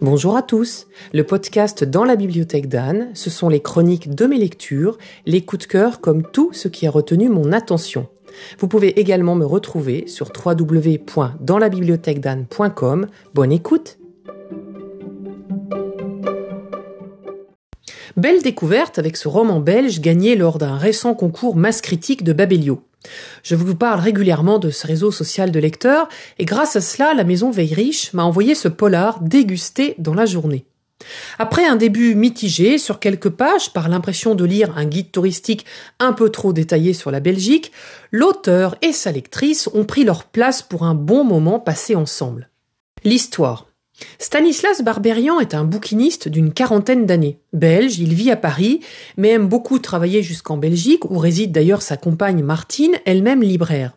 Bonjour à tous. Le podcast Dans la bibliothèque d'Anne, ce sont les chroniques de mes lectures, les coups de cœur comme tout ce qui a retenu mon attention. Vous pouvez également me retrouver sur www.danslabibliothèquedanne.com. Bonne écoute. Belle découverte avec ce roman belge gagné lors d'un récent concours masse critique de Babelio. Je vous parle régulièrement de ce réseau social de lecteurs et grâce à cela, la maison Veilrich m'a envoyé ce polar dégusté dans la journée. Après un début mitigé sur quelques pages par l'impression de lire un guide touristique un peu trop détaillé sur la Belgique, l'auteur et sa lectrice ont pris leur place pour un bon moment passé ensemble. L'histoire. Stanislas Barberian est un bouquiniste d'une quarantaine d'années. Belge, il vit à Paris, mais aime beaucoup travailler jusqu'en Belgique, où réside d'ailleurs sa compagne Martine, elle-même libraire.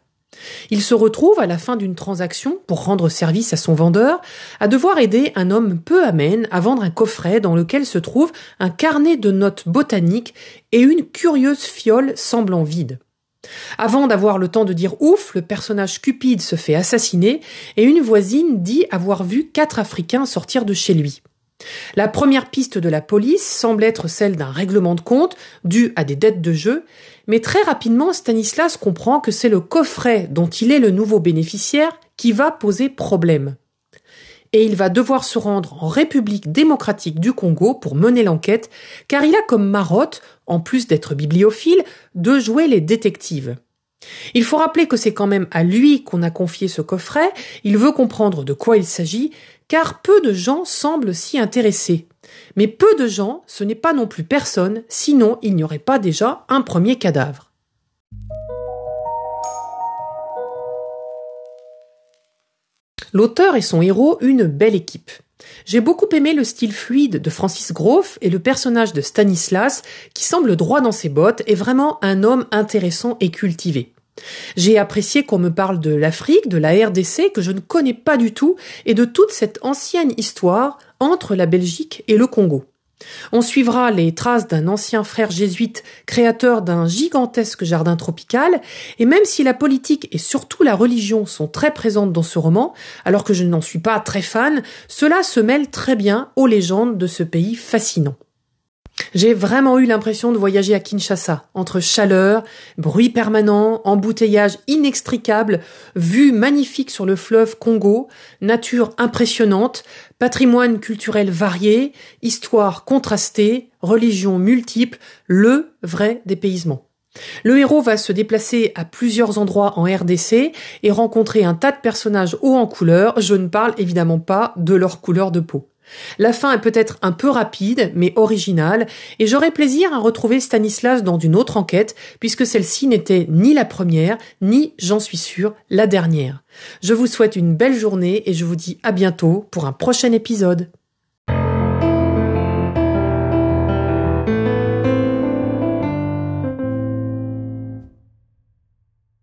Il se retrouve à la fin d'une transaction, pour rendre service à son vendeur, à devoir aider un homme peu amène à vendre un coffret dans lequel se trouve un carnet de notes botaniques et une curieuse fiole semblant vide. Avant d'avoir le temps de dire ouf, le personnage cupide se fait assassiner et une voisine dit avoir vu quatre Africains sortir de chez lui. La première piste de la police semble être celle d'un règlement de compte dû à des dettes de jeu, mais très rapidement Stanislas comprend que c'est le coffret dont il est le nouveau bénéficiaire qui va poser problème et il va devoir se rendre en République démocratique du Congo pour mener l'enquête, car il a comme marotte, en plus d'être bibliophile, de jouer les détectives. Il faut rappeler que c'est quand même à lui qu'on a confié ce coffret, il veut comprendre de quoi il s'agit, car peu de gens semblent s'y intéresser. Mais peu de gens, ce n'est pas non plus personne, sinon il n'y aurait pas déjà un premier cadavre. L'auteur et son héros une belle équipe. J'ai beaucoup aimé le style fluide de Francis Groff et le personnage de Stanislas, qui semble droit dans ses bottes, est vraiment un homme intéressant et cultivé. J'ai apprécié qu'on me parle de l'Afrique, de la RDC, que je ne connais pas du tout, et de toute cette ancienne histoire entre la Belgique et le Congo. On suivra les traces d'un ancien frère jésuite créateur d'un gigantesque jardin tropical, et même si la politique et surtout la religion sont très présentes dans ce roman, alors que je n'en suis pas très fan, cela se mêle très bien aux légendes de ce pays fascinant. J'ai vraiment eu l'impression de voyager à Kinshasa, entre chaleur, bruit permanent, embouteillage inextricable, vue magnifique sur le fleuve Congo, nature impressionnante, patrimoine culturel varié, histoire contrastée, religion multiple, le vrai dépaysement. Le héros va se déplacer à plusieurs endroits en RDC et rencontrer un tas de personnages hauts en couleur, je ne parle évidemment pas de leur couleur de peau. La fin est peut-être un peu rapide, mais originale, et j'aurais plaisir à retrouver Stanislas dans une autre enquête, puisque celle-ci n'était ni la première, ni, j'en suis sûr, la dernière. Je vous souhaite une belle journée et je vous dis à bientôt pour un prochain épisode.